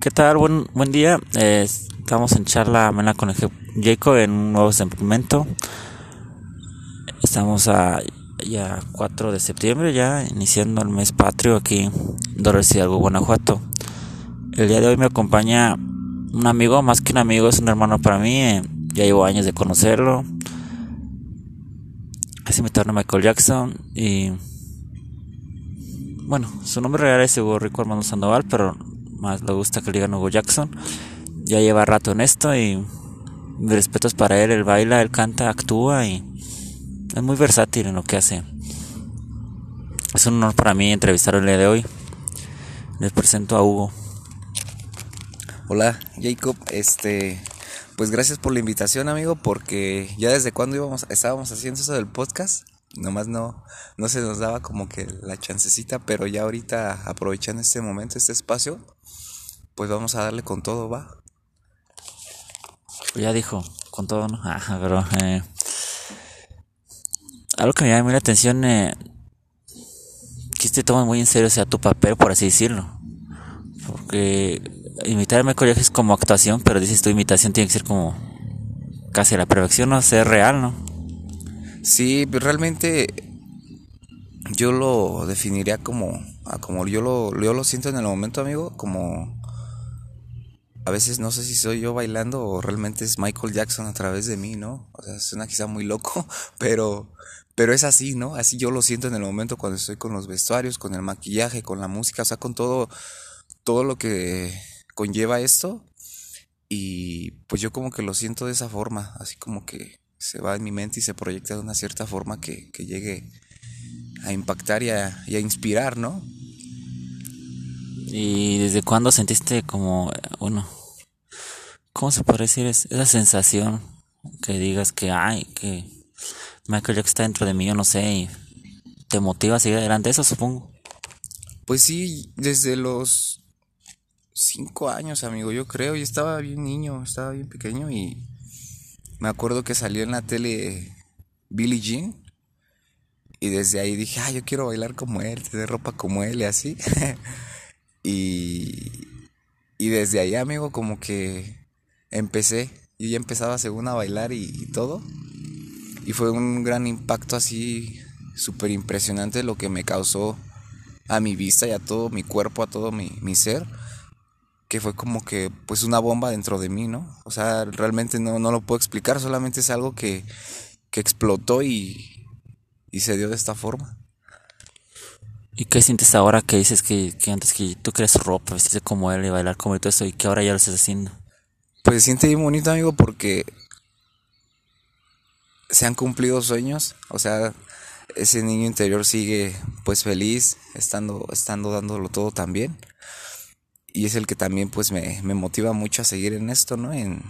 ¿Qué tal? Buen, buen día. Eh, estamos en charla amena con Jacob en un nuevo segmento. Estamos a ya 4 de septiembre, ya iniciando el mes patrio aquí en Dolores Hidalgo, Guanajuato. El día de hoy me acompaña un amigo, más que un amigo, es un hermano para mí. Eh, ya llevo años de conocerlo. Así me torna Michael Jackson y bueno, su nombre real es Hugo Rico Armando Sandoval, pero más le gusta que le digan Hugo Jackson. Ya lleva rato en esto y mis respetos para él. Él baila, él canta, actúa y es muy versátil en lo que hace. Es un honor para mí entrevistarlo el día de hoy. Les presento a Hugo. Hola, Jacob. Este, pues gracias por la invitación, amigo, porque ya desde cuando íbamos, estábamos haciendo eso del podcast nomás no, no se nos daba como que la chancecita, pero ya ahorita aprovechando este momento, este espacio, pues vamos a darle con todo, va. Ya dijo, con todo, ¿no? Ah, pero eh, algo que me llama la atención, eh, que te tomas muy en serio, o sea, tu papel, por así decirlo. Porque imitar a Michael es como actuación, pero dices tu imitación tiene que ser como casi la perfección, no ser real, ¿no? Sí, pues, realmente yo lo definiría como, como yo lo, yo lo siento en el momento, amigo, como a veces no sé si soy yo bailando o realmente es Michael Jackson a través de mí, ¿no? O sea, suena quizá muy loco, pero, pero es así, ¿no? Así yo lo siento en el momento cuando estoy con los vestuarios, con el maquillaje, con la música, o sea, con todo, todo lo que conlleva esto. Y pues yo como que lo siento de esa forma, así como que se va en mi mente y se proyecta de una cierta forma que, llegue a impactar y a, inspirar, ¿no? ¿Y desde cuándo sentiste como, bueno, cómo se puede decir esa sensación que digas que, ay, que Michael Jackson está dentro de mí, yo no sé, y te motiva a seguir adelante, eso supongo? Pues sí, desde los cinco años, amigo, yo creo, y estaba bien niño, estaba bien pequeño y me acuerdo que salió en la tele Billie Jean. Y desde ahí dije, ah, yo quiero bailar como él, tener ropa como él y así. y, y desde ahí, amigo, como que empecé. Yo ya empezaba según a bailar y, todo. Y fue un gran impacto así, súper impresionante lo que me causó a mi vista y a todo mi cuerpo, a todo mi, mi ser que fue como que pues una bomba dentro de mí, ¿no? O sea, realmente no, no lo puedo explicar, solamente es algo que, que explotó y, y se dio de esta forma. ¿Y qué sientes ahora que dices que, que antes que tú crees ropa, vestirte como él y bailar como él y todo eso, y que ahora ya lo estás haciendo? Pues se siente bien bonito, amigo, porque se han cumplido sueños, o sea, ese niño interior sigue pues feliz, estando, estando dándolo todo también y es el que también pues me, motiva mucho a seguir en esto, ¿no? En,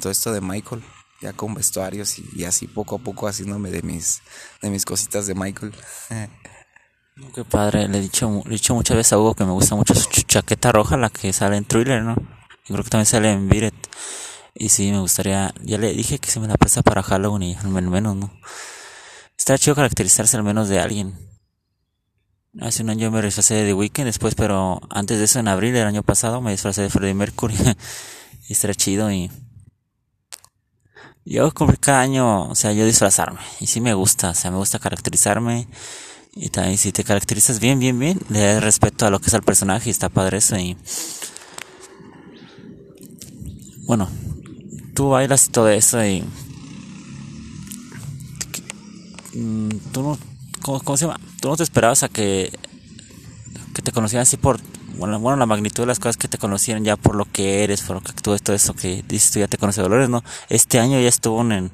todo esto de Michael, ya con vestuarios y, así poco a poco haciéndome de mis, de mis cositas de Michael. Qué padre, le he, dicho, le he dicho muchas veces a Hugo que me gusta mucho su chaqueta roja, la que sale en Thriller, ¿no? Yo creo que también sale en Viret. Y sí, me gustaría, ya le dije que se me la presta para Halloween y al menos, ¿no? Está chido caracterizarse al menos de alguien. Hace un año me disfrazé de The Weeknd, después, pero antes de eso, en abril del año pasado, me disfrazé de Freddie Mercury. y estará chido y... Yo como cada año, o sea, yo disfrazarme. Y sí me gusta, o sea, me gusta caracterizarme. Y también si te caracterizas bien, bien, bien, le das respeto a lo que es el personaje y está padre eso y... Bueno, tú bailas y todo eso y... Mm, tú no ¿cómo, se llama? Tú no te esperabas a que, que te conocieran así por, bueno, bueno, la magnitud de las cosas que te conocieran ya por lo que eres, por lo que actúas, todo eso que dices tú ya te conoce Dolores, ¿no? Este año ya estuvo en,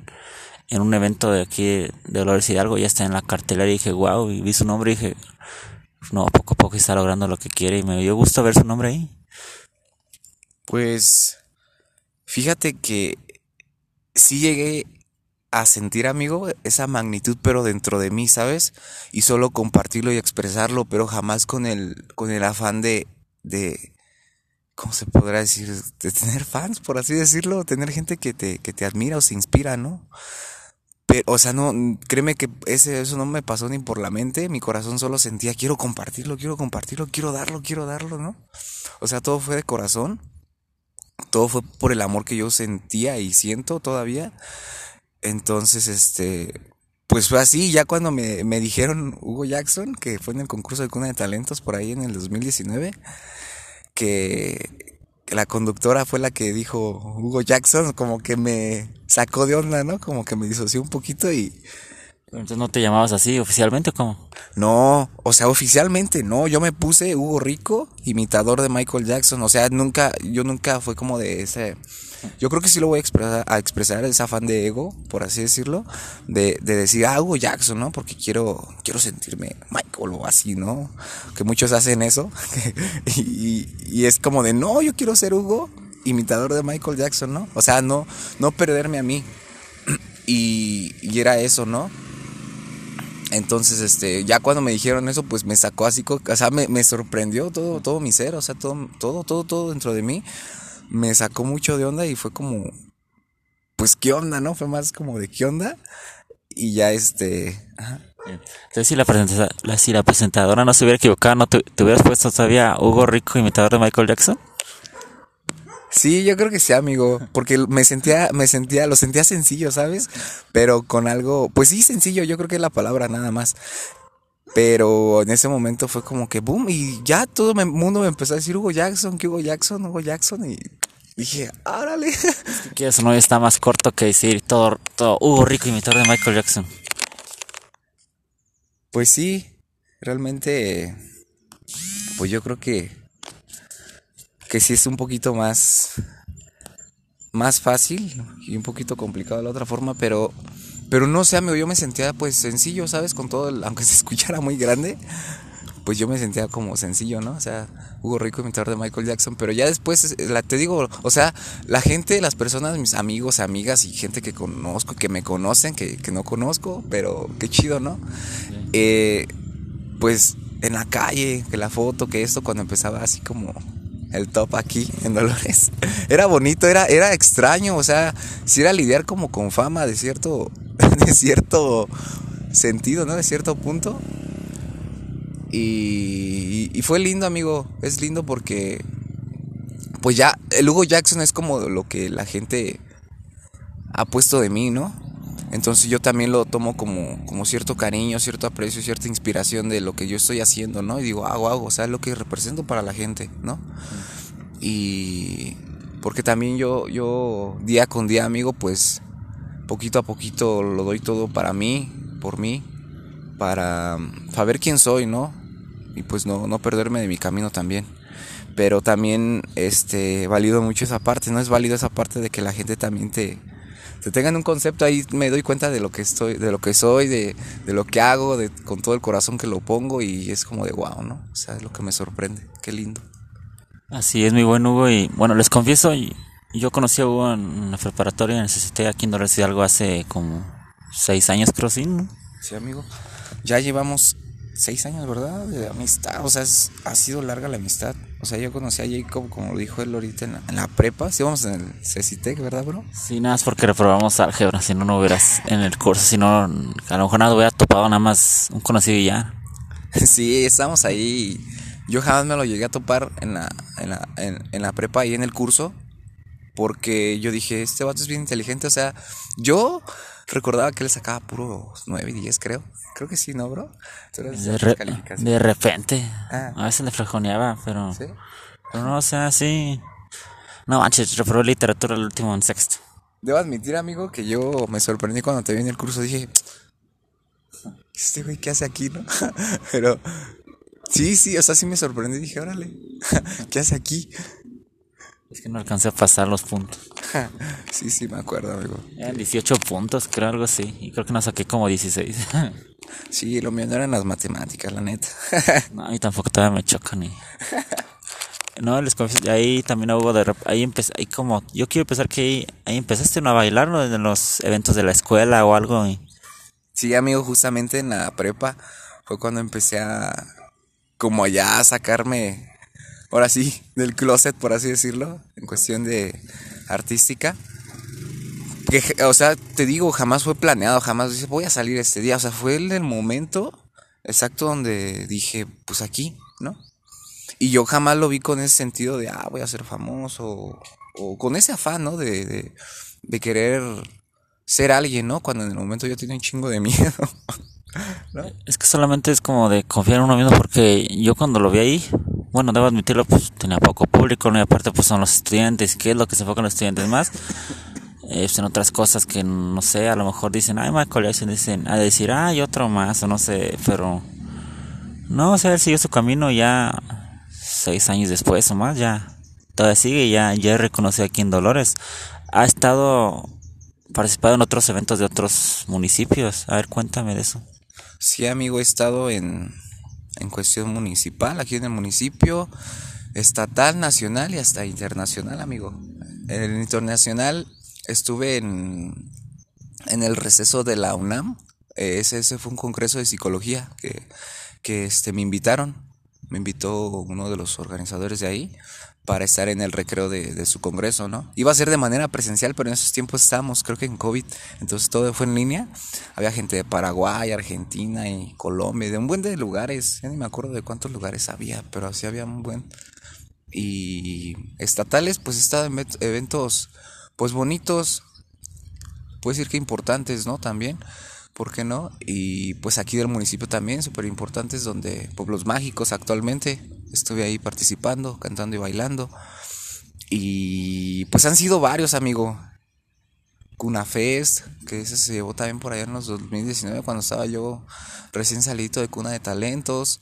en un evento de aquí de Dolores Hidalgo, ya está en la cartelera y dije, wow, y vi su nombre y dije, no, poco a poco está logrando lo que quiere y me dio gusto ver su nombre ahí. Pues, fíjate que sí llegué a sentir, amigo, esa magnitud, pero dentro de mí, ¿sabes? Y solo compartirlo y expresarlo, pero jamás con el, con el afán de, de, ¿cómo se podrá decir? De tener fans, por así decirlo, tener gente que te, que te admira o se inspira, ¿no? Pero, o sea, no, créeme que ese, eso no me pasó ni por la mente, mi corazón solo sentía, quiero compartirlo, quiero compartirlo, quiero darlo, quiero darlo, ¿no? O sea, todo fue de corazón. Todo fue por el amor que yo sentía y siento todavía. Entonces, este, pues fue así, ya cuando me, me, dijeron Hugo Jackson, que fue en el concurso de Cuna de Talentos por ahí en el 2019, que, la conductora fue la que dijo Hugo Jackson, como que me sacó de onda, ¿no? Como que me disoció un poquito y... Entonces no te llamabas así oficialmente o cómo? No, o sea, oficialmente no, yo me puse Hugo Rico, imitador de Michael Jackson, o sea, nunca, yo nunca fue como de ese yo creo que sí lo voy a expresar, a expresar ese afán de ego, por así decirlo, de, de decir, ah, Hugo Jackson, ¿no? Porque quiero, quiero sentirme Michael o así, ¿no? Que muchos hacen eso. y, y, es como de, no, yo quiero ser Hugo, imitador de Michael Jackson, ¿no? O sea, no, no perderme a mí. y, y era eso, ¿no? Entonces, este, ya cuando me dijeron eso, pues me sacó así, o sea, me, me sorprendió todo, todo mi ser, o sea, todo, todo, todo, todo dentro de mí me sacó mucho de onda y fue como, pues, ¿qué onda, no? Fue más como de qué onda. Y ya este... Entonces, si la, presentadora, si la presentadora no se hubiera equivocado, ¿no te, hubieras puesto todavía Hugo Rico, imitador de Michael Jackson? Sí, yo creo que sí, amigo, porque me sentía, me sentía, lo sentía sencillo, ¿sabes? Pero con algo, pues sí, sencillo, yo creo que es la palabra nada más. Pero en ese momento fue como que boom, y ya todo el mundo me empezó a decir Hugo Jackson, que Hugo Jackson, Hugo Jackson, y dije, árale. que eso no está más corto que decir todo, todo Hugo Rico, imitador de Michael Jackson. Pues sí, realmente, pues yo creo que, que sí es un poquito más, más fácil y un poquito complicado de la otra forma, pero pero no sé, amigo, yo me sentía pues sencillo, ¿sabes? Con todo, el, aunque se escuchara muy grande, pues yo me sentía como sencillo, ¿no? O sea, Hugo Rico, imitador de Michael Jackson, pero ya después, la, te digo, o sea, la gente, las personas, mis amigos, amigas y gente que conozco, que me conocen, que, que no conozco, pero qué chido, ¿no? Eh, pues en la calle, que la foto, que esto, cuando empezaba así como el top aquí en Dolores. Era bonito, era, era extraño, o sea, si era lidiar como con fama de cierto, de cierto sentido, ¿no? De cierto punto. Y, y, fue lindo, amigo. Es lindo porque, pues ya, el Hugo Jackson es como lo que la gente ha puesto de mí, ¿no? Entonces yo también lo tomo como, como cierto cariño, cierto aprecio, cierta inspiración de lo que yo estoy haciendo, ¿no? Y digo, hago, hago, o sea, lo que represento para la gente, ¿no? Y porque también yo, yo día con día, amigo, pues poquito a poquito lo doy todo para mí, por mí, para saber quién soy, ¿no? Y pues no, no perderme de mi camino también. Pero también este valido mucho esa parte, no es válido esa parte de que la gente también te, te tengan un concepto ahí me doy cuenta de lo que estoy de lo que soy de, de, lo que hago de, con todo el corazón que lo pongo y es como de wow no o sea es lo que me sorprende. Qué lindo. Así es mi buen Hugo y bueno les confieso yo conocí a Hugo en la preparatoria necesité aquí en Dolores algo hace como seis años creo sí ¿no? sí amigo. Ya llevamos seis años, ¿verdad? De amistad. O sea, ha sido larga la amistad. O sea, yo conocí a Jacob, como lo dijo él ahorita, en la, prepa. Sí, vamos en el CECITEC, ¿verdad, bro? Sí, nada más porque reprobamos álgebra. Si no, no hubieras en el curso. Si no, a lo mejor nada hubiera topado nada más un conocido y ya. sí, estamos ahí. Yo jamás me lo llegué a topar en la, en la, en, la prepa y en el curso. Porque yo dije, este vato es bien inteligente. O sea, yo recordaba que él sacaba puro 9 y 10, creo. Creo que sí, ¿no, bro? De, repente. Ah. A veces le frajoneaba, pero. ¿Sí? Pero no, o sea, sí. No manches, reprobé literatura el último en sexto. Debo admitir, amigo, que yo me sorprendí cuando te vi en el curso. Dije, este güey, ¿qué hace aquí, no? pero. Sí, sí, o sea, sí me sorprendí. Dije, órale, ¿qué hace aquí? Es que no alcancé a pasar los puntos. sí, sí, me acuerdo, amigo. Eran 18 puntos, creo, algo así. Y creo que no saqué como 16. sí, lo mío no eran las matemáticas, la neta. no, a mí tampoco todavía me chocan ni. No, les confieso, ahí también hubo de ahí empecé, ahí como, yo quiero pensar que ahí, empezaste a bailar ¿no? en los eventos de la escuela o algo. Sí, amigo, justamente en la prepa fue cuando empecé a, como allá a sacarme ahora sí, del closet, por así decirlo, en cuestión de artística. Que, o sea, te digo, jamás fue planeado, jamás dije, voy a salir este día. O sea, fue el, momento exacto donde dije, pues aquí, ¿no? Y yo jamás lo vi con ese sentido de, ah, voy a ser famoso, o, con ese afán, ¿no? De, de, de, querer ser alguien, ¿no? Cuando en el momento yo tenía un chingo de miedo. Es que solamente es como de confiar en uno mismo, porque yo cuando lo vi ahí, bueno, debo admitirlo, pues tenía poco público, ¿no? y aparte pues son los estudiantes, ¿qué es lo que se enfocan los estudiantes más? Eh, pues, en otras cosas que no sé, a lo mejor dicen, ay Michael Jackson, dicen, a decir, ay otro más, o no sé, pero no, o sea, él siguió su camino ya seis años después o más, ya todavía sigue, ya, ya reconoció aquí en Dolores. Ha estado participado en otros eventos de otros municipios. A ver, cuéntame de eso. Sí, amigo, he estado en, en cuestión municipal, aquí en el municipio, estatal, nacional y hasta internacional, amigo. En el internacional estuve en, en el receso de la UNAM. Ese, ese fue un congreso de psicología que, que este, me invitaron. Me invitó uno de los organizadores de ahí para estar en el recreo de, su congreso, ¿no? Iba a ser de manera presencial, pero en esos tiempos estábamos, creo que en COVID, entonces todo fue en línea. Había gente de Paraguay, Argentina y Colombia, de un buen de lugares, ya ni me acuerdo de cuántos lugares había, pero así había un buen. Y estatales, pues estaban eventos pues bonitos, puede decir que importantes, ¿no? También, ¿por qué no? Y pues aquí del municipio también, súper importantes, donde Pueblos Mágicos actualmente, estuve ahí participando, cantando y bailando. Y pues han sido varios, amigo. Cuna Fest, que ese se llevó también por allá en los 2019, cuando estaba yo recién salido de Cuna de Talentos.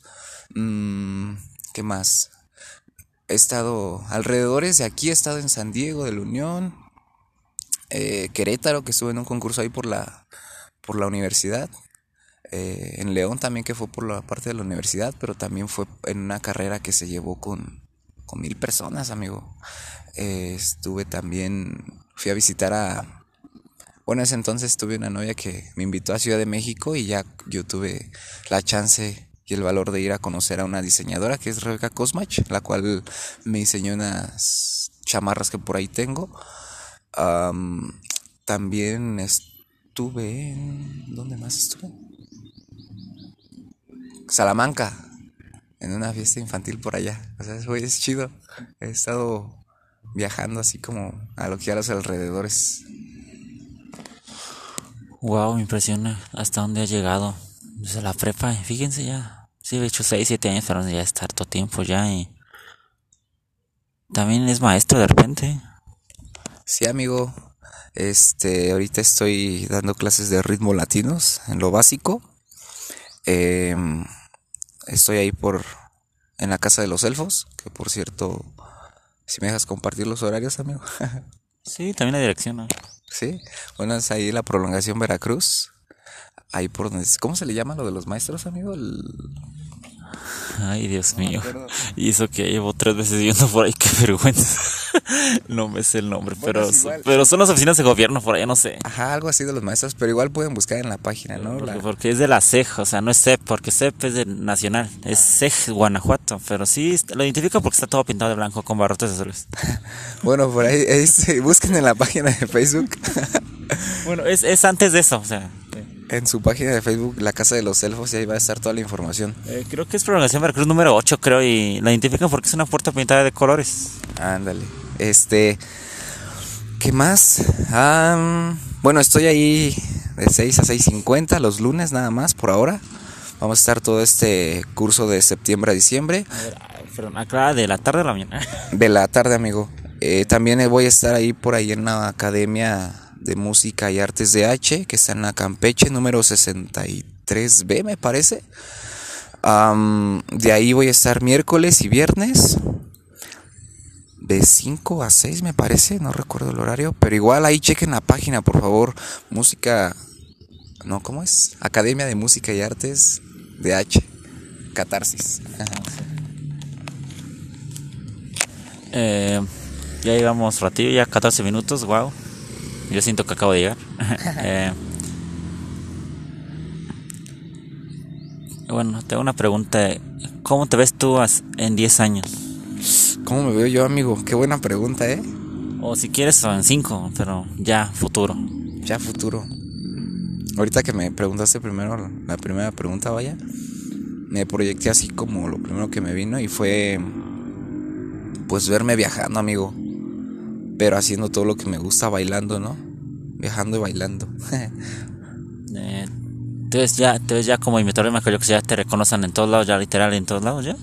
Mm, ¿Qué más? He estado alrededores de aquí, he estado en San Diego de la Unión, eh, Querétaro, que estuve en un concurso ahí por la, por la universidad. Eh, en León también, que fue por la parte de la universidad, pero también fue en una carrera que se llevó con, con mil personas, amigo. Eh, estuve también, fui a visitar a... Bueno, en ese entonces tuve una novia que me invitó a Ciudad de México y ya yo tuve la chance y el valor de ir a conocer a una diseñadora que es Rebeca Cosmach, la cual me diseñó unas chamarras que por ahí tengo también estuve en... ¿Dónde más estuve? Salamanca, en una fiesta infantil por allá. O sea, eso es chido. He estado viajando así como a lo que a los alrededores. Wow, me impresiona hasta dónde ha llegado. Desde la prepa, fíjense ya. Sí, he hecho 6, 7 años, pero ya está harto tiempo ya y... También es maestro de repente. Sí, amigo. Este, ahorita estoy dando clases de ritmo latinos en lo básico. Em, estoy ahí por en la casa de los elfos, que por cierto, si me dejas compartir los horarios, amigo. sí, también la dirección. Sí, bueno, es ahí la prolongación Veracruz. Ahí por donde, ¿cómo se le llama lo de los maestros, amigo? El, Ay, Dios mío. Y eso que llevo tres veces viendo por ahí, qué vergüenza. no me sé el nombre, pero, pero son las oficinas de gobierno por allá, no sé. Ajá, algo así de los maestros, pero igual pueden buscar en la página, ¿no? Porque, es de la CEG, o sea, no es CEP, porque CEP es de Nacional, es CEG Guanajuato, pero sí lo identifica porque está todo pintado de blanco con barrotes azules. bueno, por ahí, busquen en la página de Facebook. bueno, es, es antes de eso, o sea en su página de Facebook, La Casa de los Elfos, y ahí va a estar toda la información. Eh, creo que es prolongación Veracruz número 8, creo, y la identifican porque es una puerta pintada de colores. Ándale. Este. ¿Qué más? bueno, estoy ahí de 6 a 6.50 los lunes nada más por ahora. Vamos a estar todo este curso de septiembre a diciembre. A ver, perdón, acá de la tarde a la mañana. De la tarde, amigo. Eh, también voy a estar ahí por ahí en la academia de Música y Artes de H, que está en la Campeche, número 63B, me parece. de ahí voy a estar miércoles y viernes. De 5 a 6 me parece, no recuerdo el horario, pero igual ahí chequen la página, por favor. Música, no, ¿cómo es? Academia de Música y Artes de H, Catarsis. Eh, ya llevamos ratillo, ya 14 minutos, wow. Yo siento que acabo de llegar. Eh, bueno, tengo una pregunta. ¿Cómo te ves tú en 10 años? ¿Cómo me veo yo, amigo? Qué buena pregunta, ¿eh? O si quieres, en 5, pero ya futuro. Ya futuro. Ahorita que me preguntaste primero, la primera pregunta, vaya, me proyecté así como lo primero que me vino y fue pues verme viajando, amigo. Pero haciendo todo lo que me gusta, bailando, ¿no? Viajando y bailando. eh, entonces ya, entonces ya como imitador de que ya te reconocen en todos lados, ya literal en todos lados, ¿ya?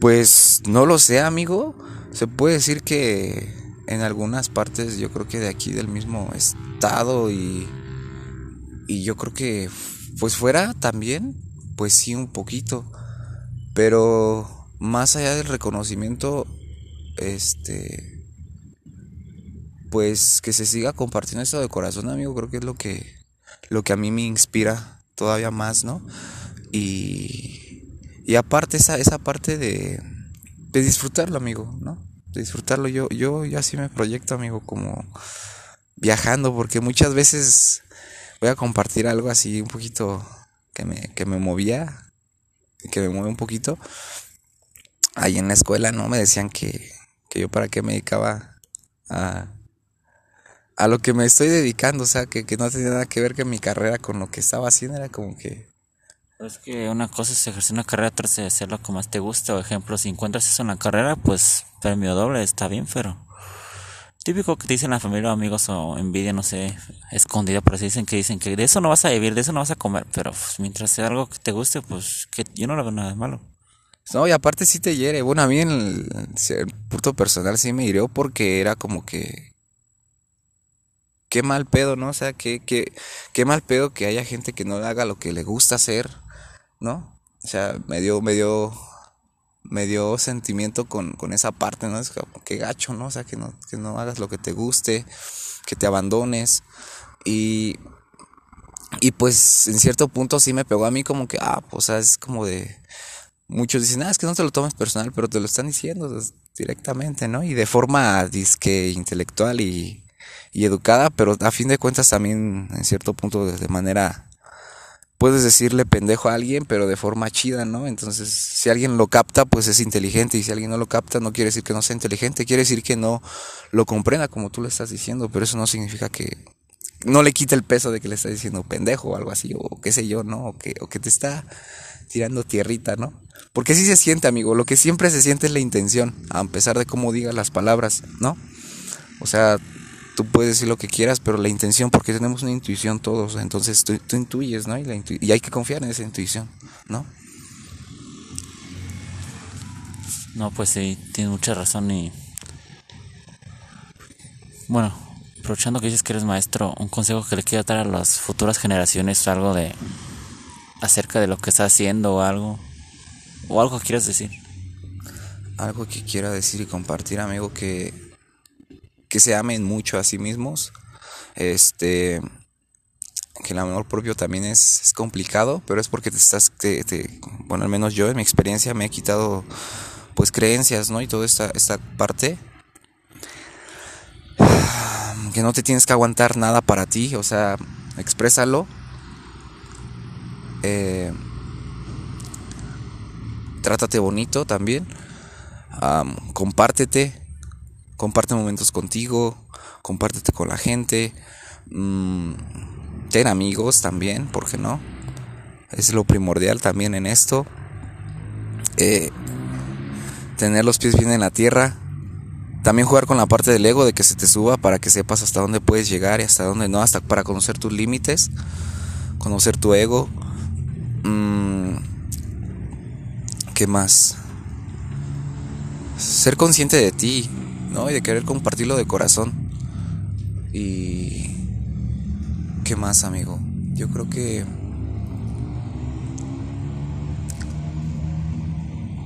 Pues no lo sé, amigo. Se puede decir que en algunas partes, yo creo que de aquí del mismo estado y, y yo creo que pues fuera también, pues sí un poquito. Pero más allá del reconocimiento, este, pues que se siga compartiendo esto de corazón, amigo, creo que es lo que, lo que a mí me inspira todavía más, ¿no? Y, y aparte esa, esa parte de, de disfrutarlo, amigo, ¿no? De disfrutarlo. Yo, yo, yo así me proyecto, amigo, como viajando, porque muchas veces voy a compartir algo así un poquito que me, que me movía que me mueve un poquito. Ahí en la escuela, ¿no? Me decían que, que yo para qué me dedicaba a, a lo que me estoy dedicando, o sea, que, que no tenía nada que ver que mi carrera con lo que estaba haciendo, era como que... Es que una cosa es ejercer una carrera, otra es hacerlo como más te gusta. O ejemplo, si encuentras eso en la carrera, pues premio doble, está bien, pero típico que te dicen la familia o amigos o envidia, no sé, escondida, pero así dicen que dicen que de eso no vas a vivir, de eso no vas a comer, pero pues, mientras sea algo que te guste, pues que yo no lo veo nada malo. No, y aparte sí te hiere. Bueno, a mí en el, punto personal sí me hirió porque era como que qué mal pedo, ¿no? O sea, qué, qué, qué mal pedo que haya gente que no haga lo que le gusta hacer, ¿no? O sea, me dio, me dio me dio sentimiento con, con esa parte, ¿no? Es como que gacho, ¿no? O sea, que no, que no hagas lo que te guste, que te abandones. Y, y pues en cierto punto sí me pegó a mí como que, ah, pues es como de... Muchos dicen, ah, es que no te lo tomes personal, pero te lo están diciendo directamente, ¿no? Y de forma disque intelectual y, y educada, pero a fin de cuentas también en cierto punto de manera puedes decirle pendejo a alguien, pero de forma chida, ¿no? Entonces, si alguien lo capta, pues es inteligente, y si alguien no lo capta, no quiere decir que no sea inteligente, quiere decir que no lo comprenda como tú le estás diciendo, pero eso no significa que no le quite el peso de que le estás diciendo pendejo o algo así, o qué sé yo, ¿no? O que, o que te está tirando tierrita, ¿no? Porque sí se siente, amigo, lo que siempre se siente es la intención, a pesar de cómo digas las palabras, ¿no? O sea, tú puedes decir lo que quieras, pero la intención, porque tenemos una intuición todos, entonces tú, intuyes, ¿no? Y, y, hay que confiar en esa intuición, ¿no? No, pues sí, tienes mucha razón y... Bueno, aprovechando que dices que eres maestro, un consejo que le quiero dar a las futuras generaciones, algo de... acerca de lo que está haciendo o algo, o algo que quieras decir. Algo que quiera decir y compartir, amigo, que que se amen mucho a sí mismos. Este que el amor propio también es, complicado, pero es porque te estás, bueno, al menos yo en mi experiencia me he quitado pues creencias, ¿no? Y toda esta, esta parte. Que no te tienes que aguantar nada para ti, o sea, exprésalo. Eh, trátate bonito también. compártete comparte momentos contigo, compártete con la gente, mmm, ten amigos también, ¿por qué no? Es lo primordial también en esto. Eh, tener los pies bien en la tierra. También jugar con la parte del ego de que se te suba para que sepas hasta dónde puedes llegar y hasta dónde no, hasta para conocer tus límites, conocer tu ego. Mm, ¿Qué más? Ser consciente de ti, ¿no? Y de querer compartirlo de corazón. Y... ¿Qué más, amigo? Yo creo que...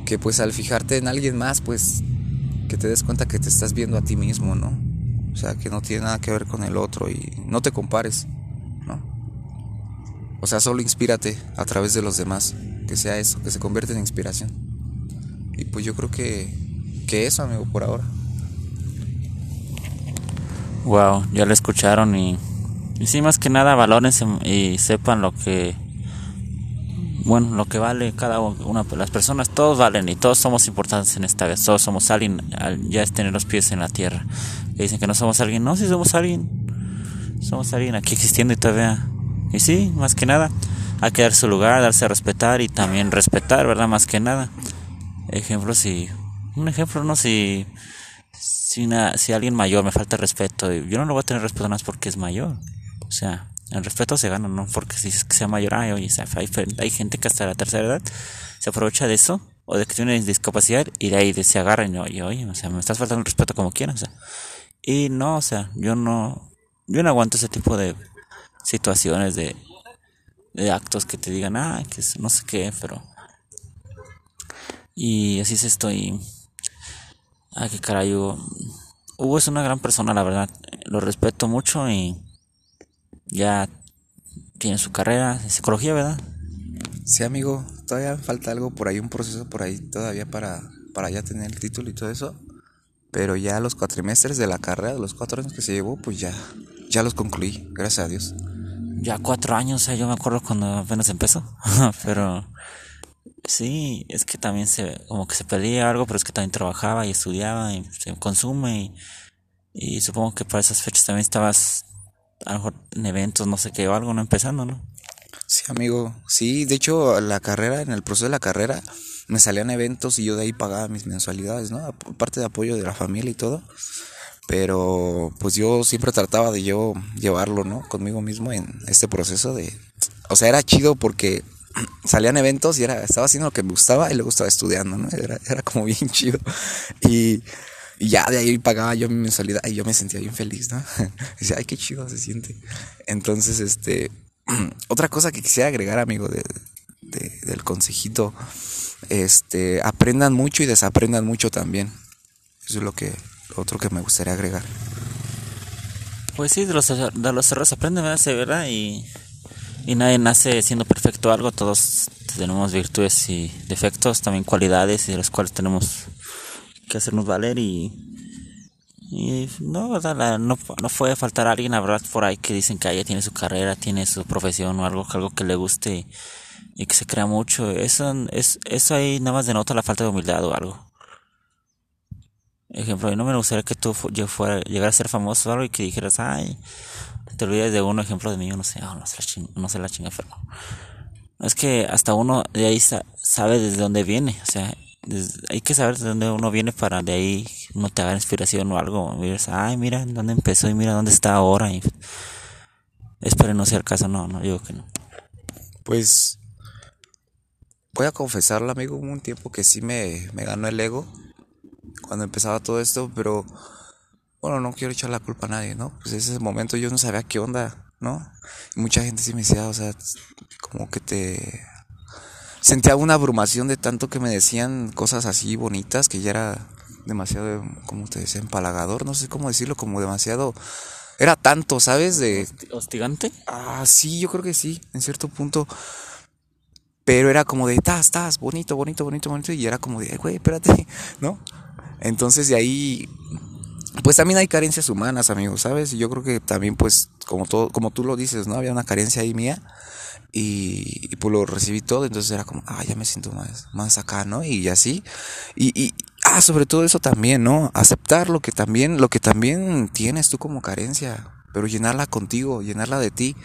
Que pues al fijarte en alguien más, pues que te des cuenta que te estás viendo a ti mismo, ¿no? O sea, que no tiene nada que ver con el otro y no te compares, ¿no? O sea, solo inspírate a través de los demás, que sea eso, que se convierta en inspiración. Y pues yo creo que, que eso, amigo, por ahora. Wow, ya lo escucharon y, y sí, más que nada valórense y sepan lo que, bueno, lo que vale cada una de las personas. Todos valen y todos somos importantes en esta vez. Todos somos alguien, ya es tener los pies en la tierra. Y dicen que no somos alguien. No, sí somos alguien. Somos alguien aquí existiendo y todavía. Y sí, más que nada, hay que dar su lugar, darse a respetar y también respetar, ¿verdad? Más que nada. Ejemplo, si un ejemplo, ¿no? Si, si, una, si alguien mayor me falta respeto, yo no le voy a tener respeto más porque es mayor. O sea, el respeto se gana, no porque si que sea mayor, ay, oye, hay, gente que hasta la tercera edad se aprovecha de eso, o de que tiene discapacidad, y de ahí se agarran y oye, oye, o sea, me estás faltando el respeto como quieras, o sea. Y no, o sea, yo no, yo no aguanto ese tipo de situaciones de, de actos que te digan, ah, que no sé qué, pero y así se estoy. Ay, qué caray, Hugo. es una gran persona, la verdad. Lo respeto mucho y ya tiene su carrera de psicología, ¿verdad? Sí, amigo. Todavía falta algo por ahí, un proceso por ahí todavía para, para ya tener el título y todo eso. Pero ya los cuatrimestres de la carrera, los cuatro años que se llevó, pues ya, ya los concluí, gracias a Dios. Ya cuatro años, o sea, yo me acuerdo cuando apenas empezó. Pero Sí, es que también se, como que se perdía algo, pero es que también trabajaba y estudiaba y se consume y, supongo que para esas fechas también estabas a lo mejor en eventos, no sé qué, o algo, ¿no? Empezando, ¿no? Sí, amigo. Sí, de hecho, la carrera, en el proceso de la carrera, me salían eventos y yo de ahí pagaba mis mensualidades, ¿no? Aparte de apoyo de la familia y todo. Pero pues yo siempre trataba de yo llevarlo, ¿no? Conmigo mismo en este proceso de... O sea, era chido porque salían eventos y era, estaba haciendo lo que me gustaba y luego estaba estudiando, ¿no? Era, era como bien chido. Y, ya de ahí pagaba yo mi mensualidad y yo me sentía bien feliz, ¿no? decía, ay, qué chido se siente. Entonces, este, otra cosa que quisiera agregar, amigo, de, del consejito, este, aprendan mucho y desaprendan mucho también. Eso es lo que, otro que me gustaría agregar. Pues sí, de los, de los errores aprenden, ¿verdad? Y y nadie nace siendo perfecto algo, todos tenemos virtudes y defectos, también cualidades y de las cuales tenemos que hacernos valer y, y no, no, no puede faltar alguien, la verdad, por ahí que dicen que ella tiene su carrera, tiene su profesión o algo, algo que le guste y, que se crea mucho. Eso, es, eso ahí nada más denota la falta de humildad o algo. Ejemplo, no me gustaría que tú yo fuera, llegara a ser famoso o algo y que dijeras, ay, te olvidas de uno ejemplo de mí, no sé, oh, no, sé la chinga, no sé la chinga, pero es que hasta uno de ahí sabe desde dónde viene, o sea, hay que saber de dónde uno viene para de ahí no te haga inspiración o algo, miras, ay, mira dónde empezó y mira dónde está ahora y espero no sea el caso, no, no digo que no. Pues voy a confesarlo, amigo, hubo un tiempo que sí me, me ganó el ego cuando empezaba todo esto, pero bueno, no quiero echar la culpa a nadie, ¿no? Pues ese momento yo no sabía qué onda, ¿no? Y mucha gente sí me decía, o sea, como que te... Sentía una abrumación de tanto que me decían cosas así bonitas que ya era demasiado, como te decía, empalagador, no sé cómo decirlo, como demasiado... Era tanto, ¿sabes? De... ¿Hostigante? Ah, sí, yo creo que sí, en cierto punto. Pero era como de, estás, estás, bonito, bonito, bonito, bonito. Y era como de, güey, espérate, ¿no? Entonces de ahí pues también hay carencias humanas, amigos, ¿sabes? Y yo creo que también, pues, como todo, como tú lo dices, ¿no? Había una carencia ahí mía y, pues lo recibí todo, entonces era como, ah, ya me siento más, más acá, ¿no? Y así. Y, y, ah, sobre todo eso también, ¿no? Aceptar lo que también, lo que también tienes tú como carencia, pero llenarla contigo, llenarla de ti.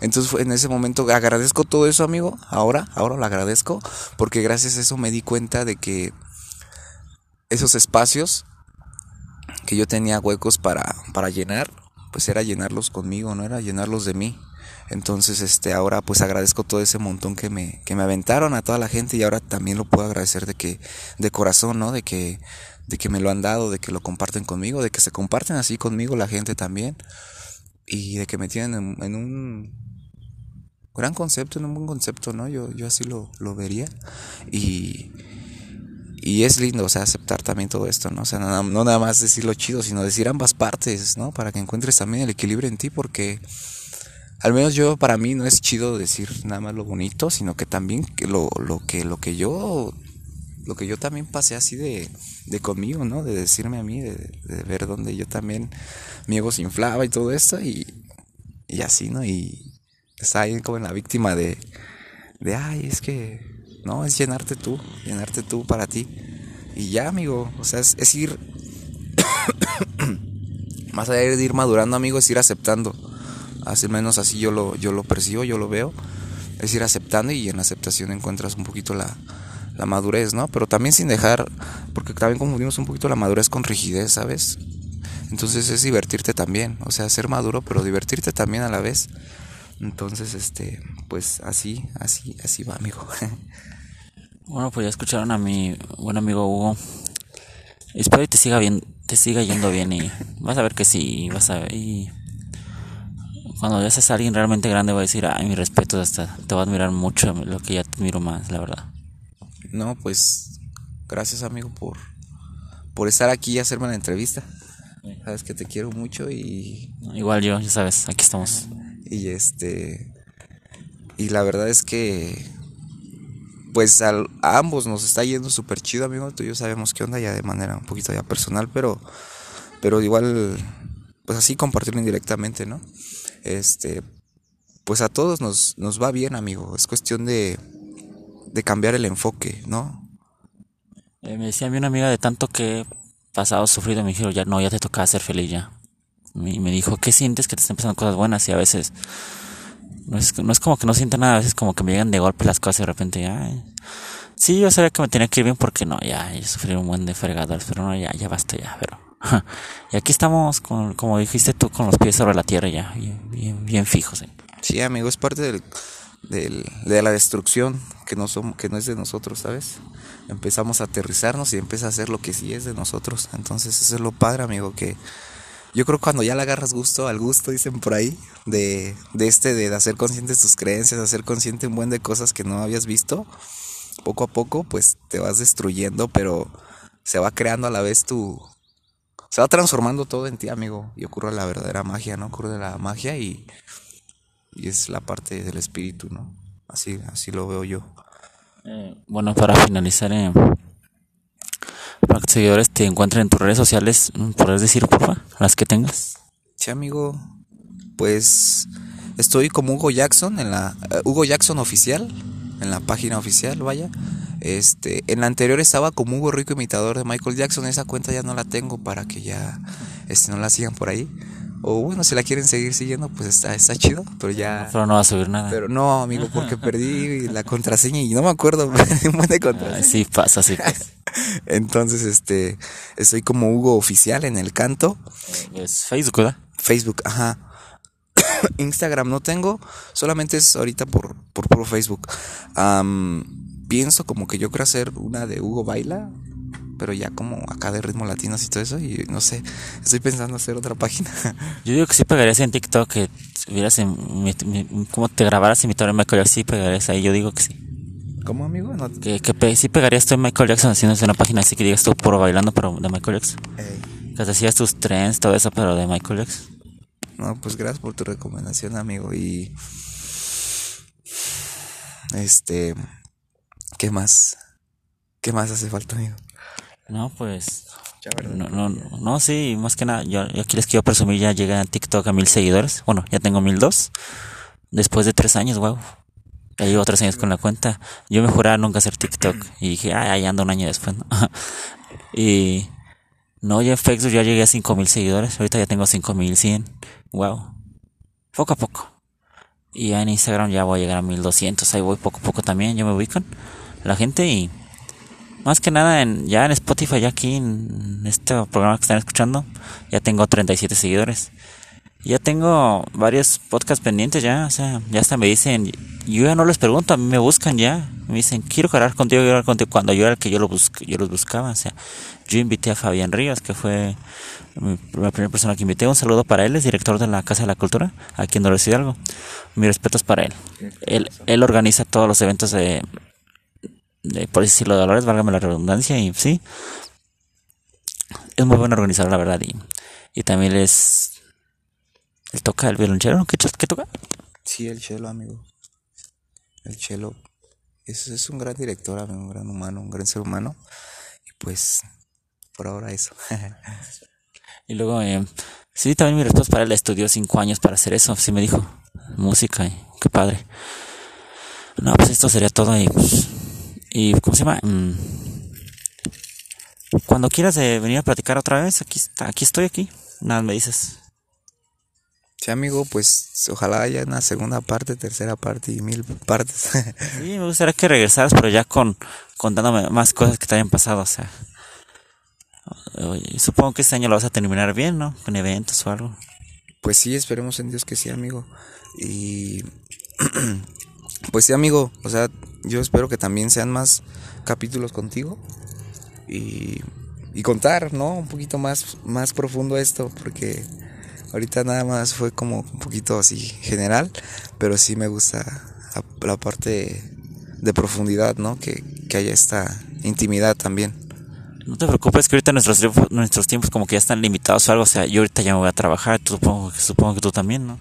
Entonces en ese momento agradezco todo eso, amigo. Ahora, ahora lo agradezco porque gracias a eso me di cuenta de que esos espacios que yo tenía huecos para, para llenar, pues era llenarlos conmigo, no era llenarlos de mí. Entonces, este, ahora pues agradezco todo ese montón que me, que me aventaron a toda la gente y ahora también lo puedo agradecer de que, de corazón, ¿no? De que, de que me lo han dado, de que lo comparten conmigo, de que se comparten así conmigo la gente también y de que me tienen en, un gran concepto, en un buen concepto, ¿no? Yo, yo así lo, lo vería y, y es lindo, o sea, aceptar también todo esto, ¿no? O sea, no, nada más decir lo chido, sino decir ambas partes, ¿no? Para que encuentres también el equilibrio en ti, porque al menos yo, para mí, no es chido decir nada más lo bonito, sino que también lo, lo que, lo que yo, lo que yo también pasé así de, de conmigo, ¿no? De decirme a mí, de, ver dónde yo también, mi ego se inflaba y todo esto, y, y así, ¿no? Y estaba ahí como en la víctima de, de, ay, es que no, es llenarte tú, llenarte tú para ti. Y ya, amigo, o sea, es, ir, más allá de ir madurando, amigo, es ir aceptando. Así menos así yo lo, yo lo percibo, yo lo veo. Es ir aceptando y en la aceptación encuentras un poquito la, la madurez, ¿no? Pero también sin dejar porque también confundimos un poquito la madurez con rigidez, ¿sabes? Entonces es divertirte también, o sea, ser maduro, pero divertirte también a la vez. Entonces, este, pues así, así, así va, amigo. bueno, pues ya escucharon a mi buen amigo Hugo. Espero que te siga bien, te siga yendo bien y vas a ver que sí, vas a ver y cuando ya seas alguien realmente grande va a decir, ay, mi respeto hasta te va a admirar mucho lo que ya te admiro más, la verdad. No, pues gracias amigo por por estar aquí y hacerme la entrevista. Sabes que te quiero mucho y igual yo, ya sabes, aquí estamos. Y este y la verdad es que pues a ambos nos está yendo súper chido, amigo. Tú y yo sabemos qué onda ya de manera un poquito ya personal, pero pero igual pues así compartirlo indirectamente, ¿no? Este, pues a todos nos, nos va bien, amigo. Es cuestión de, de cambiar el enfoque, ¿no? Eh, me decía a mí una amiga de tanto que pasado sufrido, me dijo, ya no, ya te toca ser feliz ya. Y me dijo, ¿qué sientes que te están pasando cosas buenas? Y a veces, no es, no es como que no sienta nada, a veces como que me llegan de golpe las cosas y de repente, ya. Sí, yo sabía que me tenía que ir bien porque no, ya, yo sufrí un buen de fregadores, pero no, ya, ya basta ya, pero y aquí estamos, con, como dijiste tú, con los pies sobre la tierra ya, bien, bien, fijos. ¿eh? Sí, amigo, es parte del, del, de la destrucción que no, somos, que no es de nosotros, ¿sabes? Empezamos a aterrizarnos y empieza a hacer lo que sí es de nosotros. Entonces, eso es lo padre, amigo, que yo creo que cuando ya le agarras gusto al gusto, dicen por ahí, de, de este, de hacer conscientes tus creencias, de hacer consciente un buen de cosas que no habías visto, poco a poco, pues te vas destruyendo, pero se va creando a la vez tu, se va transformando todo en ti, amigo, y ocurre la verdadera magia, ¿no? Ocurre la magia y, y es la parte del espíritu, ¿no? Así, así lo veo yo. Eh, bueno, para finalizar, eh, seguidores te encuentren en tus redes sociales, ¿podrías decir, porfa, las que tengas? Sí, amigo, pues estoy como Hugo Jackson en la uh, Hugo Jackson oficial, en la página oficial, vaya. Este, en la anterior estaba como Hugo Rico imitador de Michael Jackson, esa cuenta ya no la tengo para que ya este, no la sigan por ahí. O bueno, si la quieren seguir siguiendo, pues está, está chido, pero ya... Pero no va a subir nada. Pero no, amigo, porque perdí la contraseña y no me acuerdo de contraseña. sí pasa, sí pasa. Entonces, este, estoy como Hugo Oficial en el canto. Es Facebook, ¿verdad? Facebook, ajá. Instagram no tengo, solamente es ahorita por, por puro Facebook. pienso como que yo quiero hacer una de Hugo Baila, pero ya como acá de ritmo latinos y todo eso, y no sé, estoy pensando hacer otra página. Yo digo que sí pegarías en TikTok, que vieras en, cómo te grabaras imitando a Michael Jackson, sí pegarías ahí, yo digo que sí. ¿Cómo, amigo? Que, que sí pegarías tú en Michael Jackson haciéndose una página así que digas tú puro bailando, pero de Michael Jackson. Que te hacías tus trends, todo eso, pero de Michael Jackson. No, pues gracias por tu recomendación, amigo. Y. Este. ¿Qué más? ¿Qué más hace falta, amigo? No, pues. No, no, no, sí, más que nada. Yo, aquí les quiero presumir, ya llegué a TikTok a mil seguidores. Bueno, ya tengo mil dos. Después de tres años, wow. Ya llevo tres años con la cuenta. Yo me juraba nunca hacer TikTok. Y dije, ah, ya ando un año después. y. No, ya en Facebook ya llegué a cinco mil seguidores. Ahorita ya tengo cinco mil cien. Wow. Poco a poco. Y ya en Instagram ya voy a llegar a 1200. Ahí voy poco a poco también. Yo me voy con la gente y más que nada en, ya en Spotify, ya aquí en este programa que están escuchando, ya tengo 37 seguidores. Ya tengo varios podcasts pendientes ya, o sea, ya hasta me dicen, yo ya no les pregunto, a mí me buscan ya, me dicen, quiero hablar contigo, quiero hablar contigo, cuando yo era el que yo, lo yo los buscaba, o sea, yo invité a Fabián Ríos, que fue la primera persona que invité, un saludo para él, es director de la Casa de la Cultura, aquí en Dolores Hidalgo, mis respetos para él. Él, él organiza todos los eventos de, de por decirlo de Dolores, válgame la redundancia, y sí, es muy buen organizador, la verdad, y, y también es ¿Él toca el violonchelo? ¿Qué, ¿Qué, toca? Sí, el chelo, amigo. El chelo es, es un gran director, amigo, un gran humano, un gran ser humano. Y pues, por ahora eso. y luego, eh, sí, también mi respuesta para él estudió cinco años para hacer eso, sí me dijo. Música, y qué padre. No, pues esto sería todo y pues, y ¿cómo se llama? Mm, cuando quieras eh, venir a platicar otra vez, aquí está, aquí estoy aquí. Nada, me dices. Sí, amigo, pues ojalá haya una segunda parte, tercera parte y mil partes. sí, me gustaría que regresaras, pero ya con contándome más cosas que te hayan pasado, o sea. Supongo que este año lo vas a terminar bien, ¿no? Con eventos o algo. Pues sí, esperemos en Dios que sí, amigo. Y pues sí, amigo, o sea, yo espero que también sean más capítulos contigo y, y contar, ¿no? Un poquito más, más profundo esto, porque ahorita nada más fue como un poquito así general, pero sí me gusta la, la parte de profundidad, ¿no? Que, que haya esta intimidad también. No te preocupes que ahorita nuestros tiempos, nuestros tiempos como que ya están limitados o algo. O sea, yo ahorita ya me voy a trabajar, supongo, supongo que tú también, ¿no?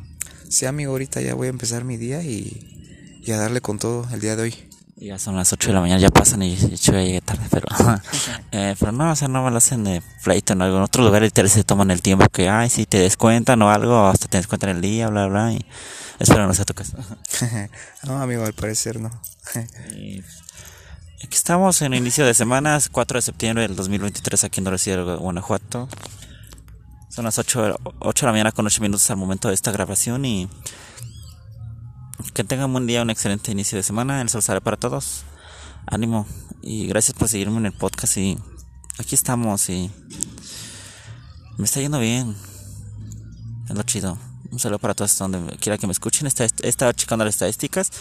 Sí, amigo, ahorita ya voy a empezar mi día y, y a darle con todo el día de hoy. Ya son las 8 de la mañana, ya pasan y yo ya llegué tarde, pero eh, pero no, o sea, no me lo hacen de pleito en algo. En otro lugar literal se toman el tiempo que, ay, si te descuentan o algo, hasta te descuentan el día, bla, bla, y espero no sea tu caso. no, amigo, al parecer no. y, aquí estamos en inicio de semanas, 4 de septiembre del 2023 aquí en Dorcía, Guanajuato. Son las 8, 8 de la mañana con 8 minutos al momento de esta grabación y que tengan un buen día, un excelente inicio de semana. El sol sale para todos. Ánimo y gracias por seguirme en el podcast y aquí estamos y me está yendo bien. Es lo chido. Un saludo para todos donde quiera que me escuchen. He estado checando las estadísticas.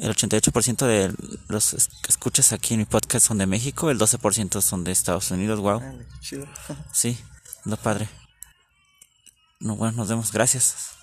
El 88% de los que escuchas aquí en mi podcast son de México, el 12% son de Estados Unidos. Wow. Chido. Sí, lo padre. No, bueno, nos vemos. Gracias.